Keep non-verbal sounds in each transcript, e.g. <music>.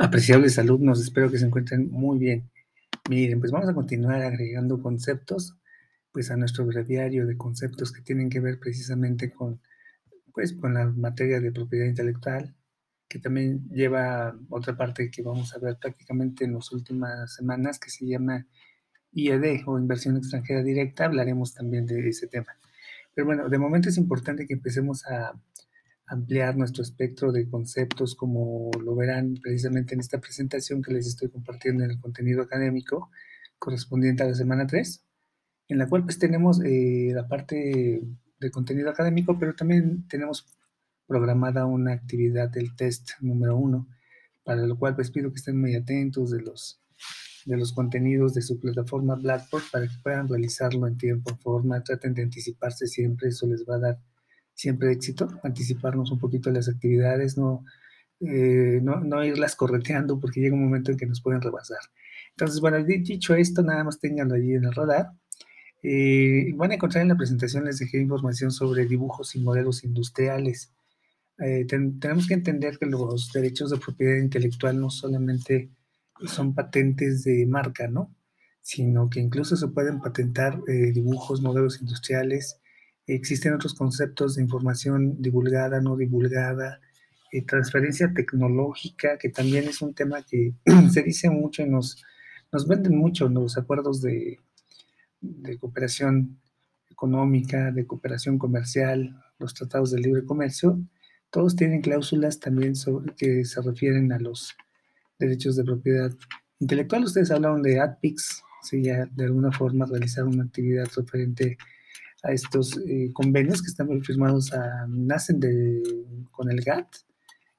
Apreciables alumnos, espero que se encuentren muy bien. Miren, pues vamos a continuar agregando conceptos pues a nuestro breviario de conceptos que tienen que ver precisamente con pues con la materia de propiedad intelectual, que también lleva otra parte que vamos a ver prácticamente en las últimas semanas que se llama IED o inversión extranjera directa, hablaremos también de ese tema. Pero bueno, de momento es importante que empecemos a ampliar nuestro espectro de conceptos, como lo verán precisamente en esta presentación que les estoy compartiendo en el contenido académico correspondiente a la semana 3, en la cual pues tenemos eh, la parte de contenido académico, pero también tenemos programada una actividad del test número 1, para lo cual pues pido que estén muy atentos de los, de los contenidos de su plataforma Blackboard para que puedan realizarlo en tiempo, forma, traten de anticiparse siempre, eso les va a dar siempre éxito, anticiparnos un poquito las actividades, no, eh, no, no, irlas correteando porque llega un momento en que nos pueden rebasar. Entonces, bueno, dicho esto, nada más tenganlo allí en el radar. Eh, van a encontrar en la presentación, les dejé información sobre dibujos y modelos industriales. Eh, tenemos que entender que los derechos de propiedad intelectual no solamente son patentes de marca, ¿no? Sino que incluso se pueden patentar dibujos, modelos industriales, Existen otros conceptos de información divulgada, no divulgada, eh, transferencia tecnológica, que también es un tema que <clears throat> se dice mucho y nos, nos venden mucho los acuerdos de, cooperación económica, de cooperación comercial, los tratados de libre comercio, todos tienen cláusulas también que se refieren a los derechos de propiedad intelectual. Ustedes hablaron de AdPix, si ya de alguna forma realizar una actividad referente a estos eh, convenios que están firmados, a, nacen de, con el GATT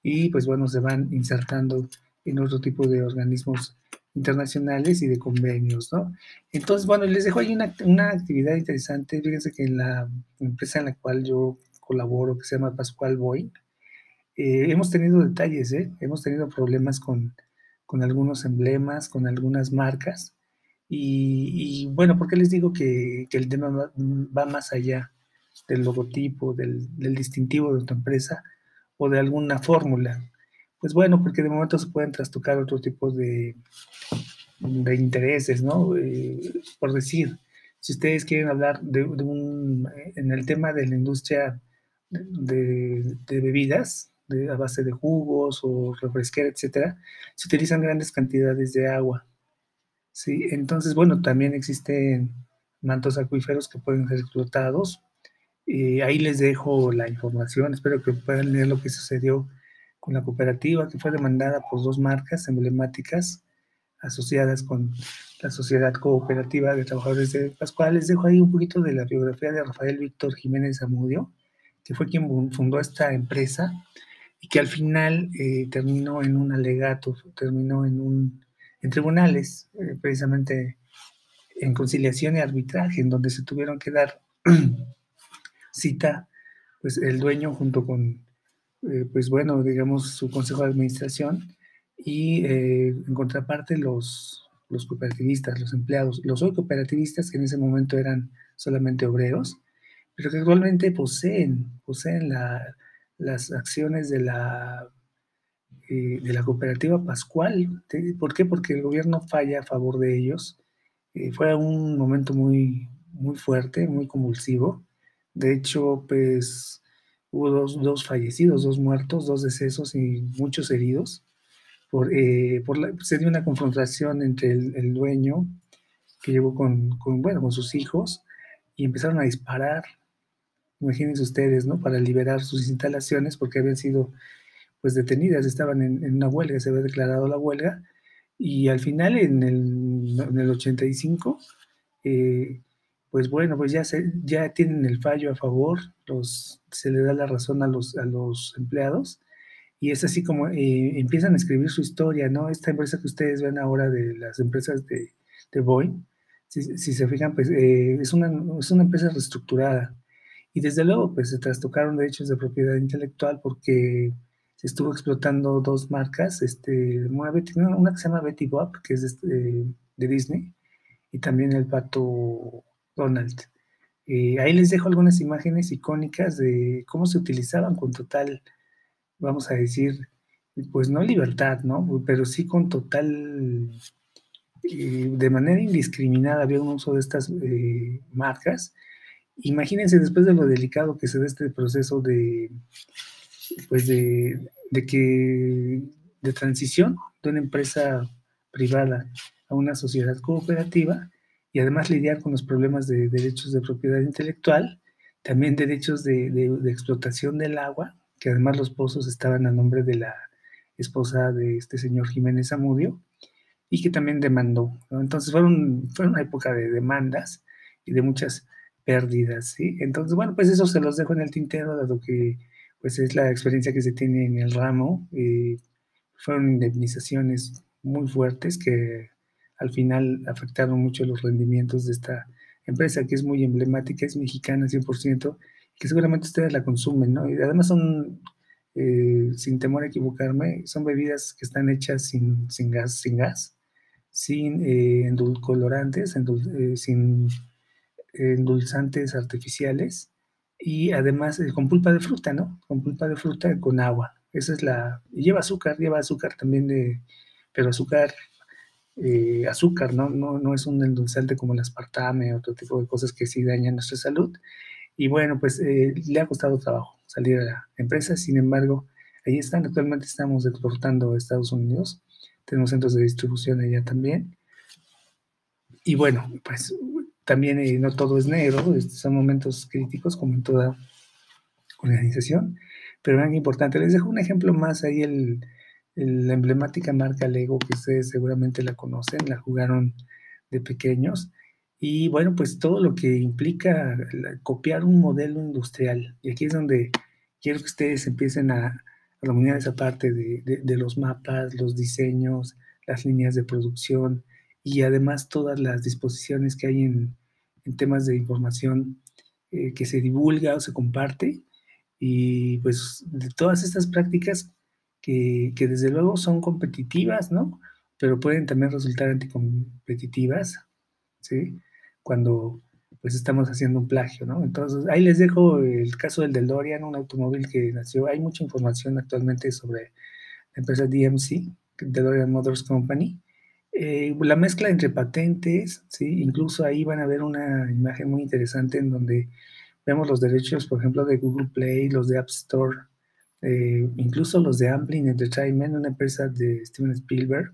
y pues bueno, se van insertando en otro tipo de organismos internacionales y de convenios, ¿no? Entonces, bueno, les dejo ahí una, una actividad interesante. Fíjense que en la empresa en la cual yo colaboro, que se llama Pascual Boy, eh, hemos tenido detalles, ¿eh? Hemos tenido problemas con, con algunos emblemas, con algunas marcas, y, bueno, ¿por qué les digo que, el tema va, más allá del logotipo, del, distintivo de tu empresa o de alguna fórmula? Pues bueno, porque de momento se pueden trastocar otro tipo de, de intereses, ¿no? Eh, por decir, si ustedes quieren hablar de, un, en el tema de la industria de, bebidas, de, a base de jugos o refresquera, etcétera, se utilizan grandes cantidades de agua. Sí, entonces, bueno, también existen mantos acuíferos que pueden ser explotados. y ahí les dejo la información, espero que puedan leer lo que sucedió con la cooperativa, que fue demandada por dos marcas emblemáticas asociadas con la Sociedad Cooperativa de Trabajadores de Pascual. Les dejo ahí un poquito de la biografía de Rafael Víctor Jiménez Zamudio, que fue quien fundó esta empresa y que al final eh, terminó en un alegato, terminó en un en tribunales, eh, precisamente en conciliación y arbitraje, en donde se tuvieron que dar <clears throat> cita, pues el dueño junto con, eh, pues bueno, digamos, su consejo de administración y eh, en contraparte los, los cooperativistas, los empleados, los hoy cooperativistas que en ese momento eran solamente obreros, pero que actualmente poseen, poseen las acciones de la eh, de la cooperativa Pascual. ¿Por qué? Porque el gobierno falla a favor de ellos. Eh, fue un momento muy, muy fuerte, muy convulsivo. De hecho, pues hubo dos, fallecidos, dos muertos, dos decesos y muchos heridos. Por, eh, por se dio una confrontación entre el, dueño que llegó con, con, bueno, con sus hijos y empezaron a disparar. Imagínense ustedes, ¿no? Para liberar sus instalaciones porque habían sido pues detenidas, estaban en, una huelga, se había declarado la huelga, y al final en el, en el 85, eh, pues bueno, pues ya, ya tienen el fallo a favor, los, se le da la razón a los, a los empleados, y es así como eh, empiezan a escribir su historia, ¿no? Esta empresa que ustedes ven ahora de las empresas de, de Boeing, si, se fijan, pues eh, es, una, es una empresa reestructurada. Y desde luego, pues se trastocaron derechos de propiedad intelectual porque se estuvo explotando dos marcas, este, una, que se llama Betty Bob, que es de, este, de Disney, y también el pato Donald. Eh, ahí les dejo algunas imágenes icónicas de cómo se utilizaban con total, vamos a decir, pues no libertad, ¿no? Pero sí con total, eh, de manera indiscriminada había un uso de estas eh, marcas. Imagínense después de lo delicado que se da este proceso de, pues de, de que, de transición de una empresa privada a una sociedad cooperativa y además lidiar con los problemas de derechos de propiedad intelectual, también derechos de, de explotación del agua, que además los pozos estaban a nombre de la esposa de este señor Jiménez Amudio, y que también demandó. Entonces fueron, fue una época de demandas y de muchas pérdidas, ¿sí? Entonces, bueno, pues eso se los dejo en el tintero, dado que pues es la experiencia que se tiene en el ramo. Eh, fueron indemnizaciones muy fuertes que al final afectaron mucho los rendimientos de esta empresa, que es muy emblemática, es mexicana 100%, que seguramente ustedes la consumen, ¿no? Y además son eh, sin temor a equivocarme, son bebidas que están hechas sin, sin gas, sin gas, sin eh, endulcorantes, eh, sin endulzantes artificiales y además con pulpa de fruta, ¿no? Con pulpa de fruta con agua. Esa es la... Lleva azúcar, lleva azúcar también de... Pero azúcar, azúcar, ¿no? ¿no? No es un endulzante como el aspartame otro tipo de cosas que sí dañan nuestra salud. Y bueno, pues le ha costado trabajo salir a la empresa. Sin embargo, ahí están. Actualmente estamos exportando a Estados Unidos. Tenemos centros de distribución allá también. Y bueno, pues también eh, no todo es negro, son momentos críticos como en toda organización, pero vean importante. Les dejo un ejemplo más ahí, el, la emblemática marca Lego, que ustedes seguramente la conocen, la jugaron de pequeños. Y bueno, pues todo lo que implica copiar un modelo industrial. Y aquí es donde quiero que ustedes empiecen a, dominar esa parte de, los mapas, los diseños, las líneas de producción y además todas las disposiciones que hay en, temas de información eh, que se divulga o se comparte. Y pues de todas estas prácticas que, que desde luego son competitivas, ¿no? Pero pueden también resultar anticompetitivas, ¿sí? cuando pues estamos haciendo un plagio, ¿no? Entonces, ahí les dejo el caso del DeLorean, un automóvil que nació. Hay mucha información actualmente sobre la empresa DMC, DeLorean Motors Company. Eh, la mezcla entre patentes, ¿sí? Incluso ahí van a ver una imagen muy interesante en donde vemos los derechos, por ejemplo, de Google Play, los de App Store, eh, incluso los de Amblin Entertainment, una empresa de Steven Spielberg,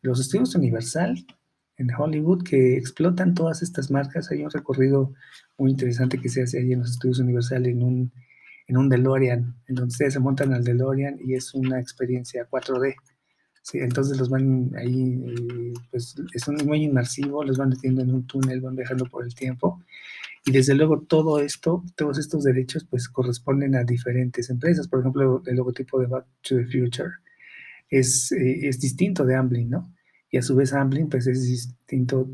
los estudios Universal, en Hollywood que explotan todas estas marcas. Hay un recorrido muy interesante que se hace ahí en los estudios Universal en un, en un DeLorean, en donde ustedes se montan al DeLorean y es una experiencia 4D. Entonces los van ahí, eh, pues es muy inmersivo, los van metiendo en un túnel, van viajando por el tiempo. Y desde luego todo esto, todos estos derechos, pues corresponden a diferentes empresas. Por ejemplo, el logotipo de Back to the Future es, eh, es distinto de Amblin, ¿no? y a su vez Amblin pues es distinto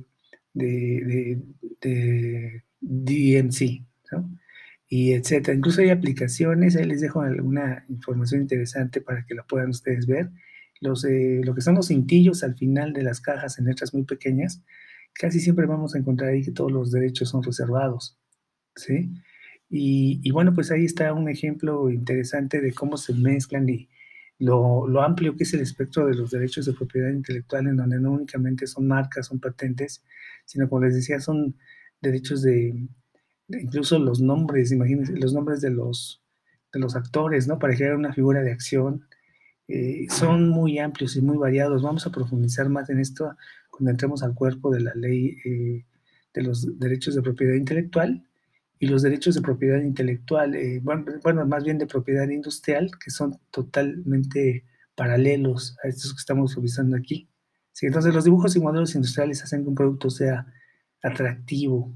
de, de, DMC, ¿no? y etcétera. Incluso hay aplicaciones, ahí les dejo alguna información interesante para que la puedan ustedes ver. Los, eh, lo que son los cintillos al final de las cajas en letras muy pequeñas, casi siempre vamos a encontrar ahí que todos los derechos son reservados, ¿sí? Y, y bueno, pues ahí está un ejemplo interesante de cómo se mezclan y, lo, amplio que es el espectro de los derechos de propiedad intelectual, en donde no únicamente son marcas, son patentes, sino como les decía, son derechos de, incluso los nombres, imagínense, los nombres de los, de los actores, ¿no? Para crear una figura de acción. Eh, son muy amplios y muy variados. Vamos a profundizar más en esto cuando entremos al cuerpo de la ley eh, de los derechos de propiedad intelectual y los derechos de propiedad intelectual, eh, bueno, más bien de propiedad industrial, que son totalmente paralelos a estos que estamos revisando aquí. Sí, entonces los dibujos y modelos industriales hacen que un producto sea atractivo.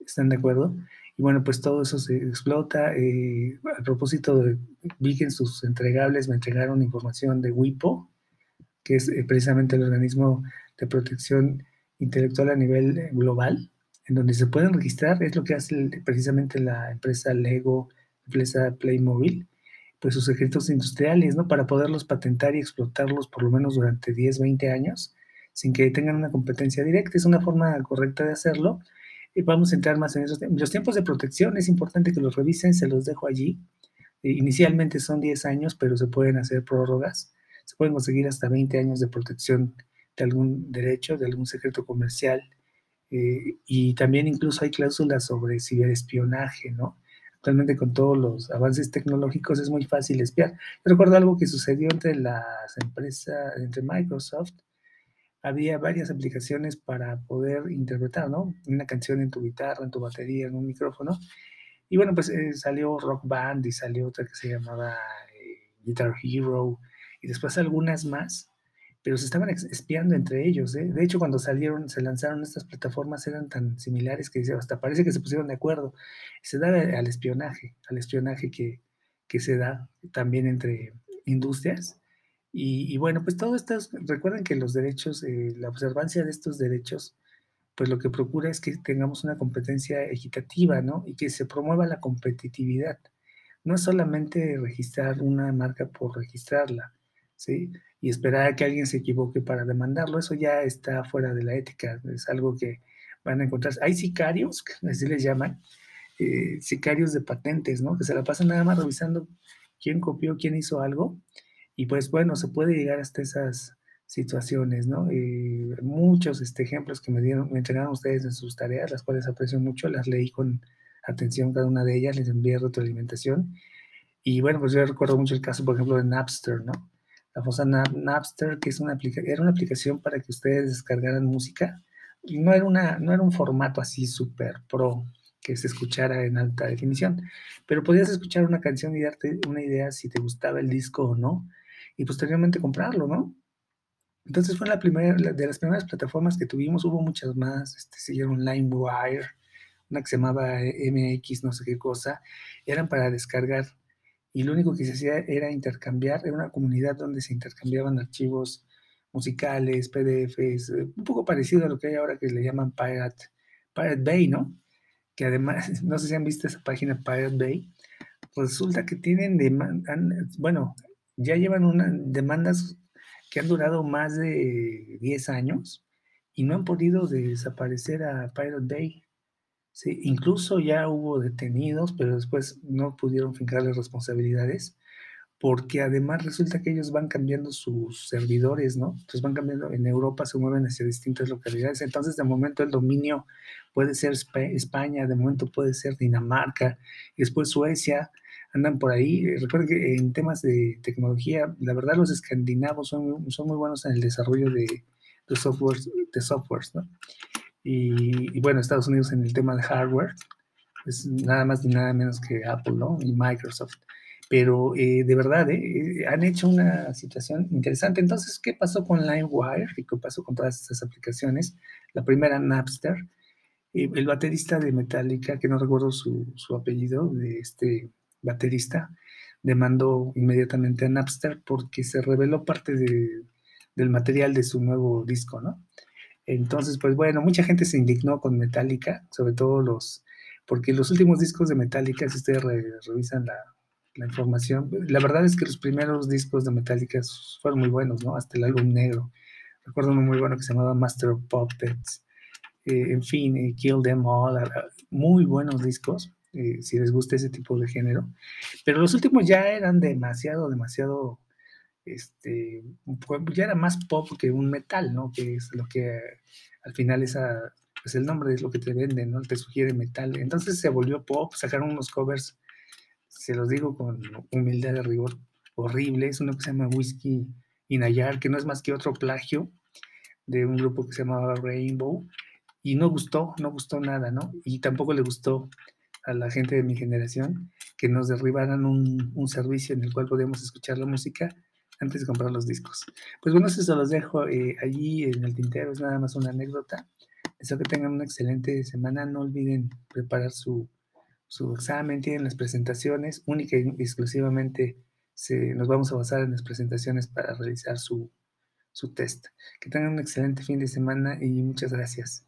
¿Están de acuerdo? Y bueno, pues todo eso se explota. Eh, a propósito, de, vi que en sus entregables me entregaron información de WIPO, que es eh, precisamente el organismo de protección intelectual a nivel global en donde se pueden registrar, es lo que hace precisamente la empresa Lego, empresa Playmobil, pues sus secretos industriales, ¿no? Para poderlos patentar y explotarlos por lo menos durante 10, 20 años, sin que tengan una competencia directa. Es una forma correcta de hacerlo. Vamos a entrar más en esos Los tiempos de protección es importante que los revisen, se los dejo allí. inicialmente son 10 años, pero se pueden hacer prórrogas. Se pueden conseguir hasta 20 años de protección de algún derecho, de algún secreto comercial. Eh, y también incluso hay cláusulas sobre ciberespionaje, ¿no? Actualmente con todos los avances tecnológicos es muy fácil espiar. Yo recuerdo algo que sucedió entre las empresas, entre Microsoft, había varias aplicaciones para poder interpretar, ¿no? Una canción en tu guitarra, en tu batería, en un micrófono. Y bueno, pues eh, salió Rock Band y salió otra que se llamaba eh, Guitar Hero y después algunas más pero se estaban espiando entre ellos. ¿eh? De hecho, cuando salieron, se lanzaron estas plataformas, eran tan similares que hasta parece que se pusieron de acuerdo. Se da al espionaje, al espionaje que, que se da también entre industrias. Y, bueno, pues todo esto, recuerden que los derechos, eh, la observancia de estos derechos, pues lo que procura es que tengamos una competencia equitativa, ¿no? Y que se promueva la competitividad. No es solamente registrar una marca por registrarla, ¿sí? y esperar a que alguien se equivoque para demandarlo, eso ya está fuera de la ética, es algo que van a encontrar. Hay sicarios, <laughs> así les llaman, eh, sicarios de patentes, ¿no? Que se la pasan nada más revisando quién copió, quién hizo algo, y pues bueno, se puede llegar hasta esas situaciones, ¿no? Eh, muchos este, ejemplos que me dieron, me entregaron ustedes en sus tareas, las cuales aprecio mucho, las leí con atención cada una de ellas, les envié retroalimentación. Y bueno, pues yo recuerdo mucho el caso, por ejemplo, de Napster, ¿no? la famosa Napster, que es una era una aplicación para que ustedes descargaran música. Y no era, una, no era un formato así súper pro que se escuchara en alta definición, pero podías escuchar una canción y darte una idea si te gustaba el disco o no, y posteriormente comprarlo, ¿no? Entonces fue la primera, de las primeras plataformas que tuvimos, hubo muchas más, este, siguieron LimeWire, una que se llamaba MX, no sé qué cosa, eran para descargar y lo único que se hacía era intercambiar, era una comunidad donde se intercambiaban archivos musicales, PDFs, eh, un poco parecido a lo que hay ahora que le llaman Pirate, Pirate Bay, ¿no? Que además, <laughs> no sé si han visto esa página Pirate Bay, resulta que tienen demandas, bueno, ya llevan una, demandas que han durado más de 10 años y no han podido desaparecer a Pirate Bay. Sí, incluso ya hubo detenidos, pero después no pudieron fincarles responsabilidades, porque además resulta que ellos van cambiando sus servidores, ¿no? Entonces van cambiando, en Europa se mueven hacia distintas localidades, entonces de momento el dominio puede ser España, de momento puede ser Dinamarca, después Suecia, andan por ahí. Recuerden que en temas de tecnología, la verdad los escandinavos son, son muy buenos en el desarrollo de, de softwares, de softwares, ¿no? Y, bueno, Estados Unidos en el tema de hardware es nada más ni nada menos que Apple, ¿no? Y Microsoft. Pero eh, de verdad, eh, han hecho una situación interesante. Entonces, ¿qué pasó con LimeWire y qué pasó con todas estas aplicaciones? La primera, Napster. Eh, el baterista de Metallica, que no recuerdo su, su apellido, de este baterista, demandó inmediatamente a Napster porque se reveló parte de, del material de su nuevo disco, ¿no? Entonces, pues bueno, mucha gente se indignó con Metallica, sobre todo los, porque los últimos discos de Metallica, si ustedes revisan la, información, la verdad es que los primeros discos de Metallica fueron muy buenos, ¿no? Hasta el álbum negro. Recuerdo uno muy bueno que se llamaba Master of Puppets. Eh, en fin, eh, Kill Them All, muy buenos discos, eh, si les gusta ese tipo de género. Pero los últimos ya eran demasiado, demasiado este, ya era más pop que un metal, ¿no? Que es lo que al final esa, pues el nombre es lo que te vende, ¿no? Te sugiere metal. Entonces se volvió pop, sacaron unos covers, se los digo con humildad de rigor, horrible. Es uno que se llama Whiskey Inayar, que no es más que otro plagio de un grupo que se llamaba Rainbow. Y no gustó, no gustó nada, ¿no? Y tampoco le gustó a la gente de mi generación que nos derribaran un, un servicio en el cual podíamos escuchar la música antes de comprar los discos. Pues bueno, eso los dejo eh, allí en el tintero, es nada más una anécdota. Espero que tengan una excelente semana. No olviden preparar su, su examen, tienen las presentaciones, única y exclusivamente se, nos vamos a basar en las presentaciones para realizar su, su test. Que tengan un excelente fin de semana y muchas gracias.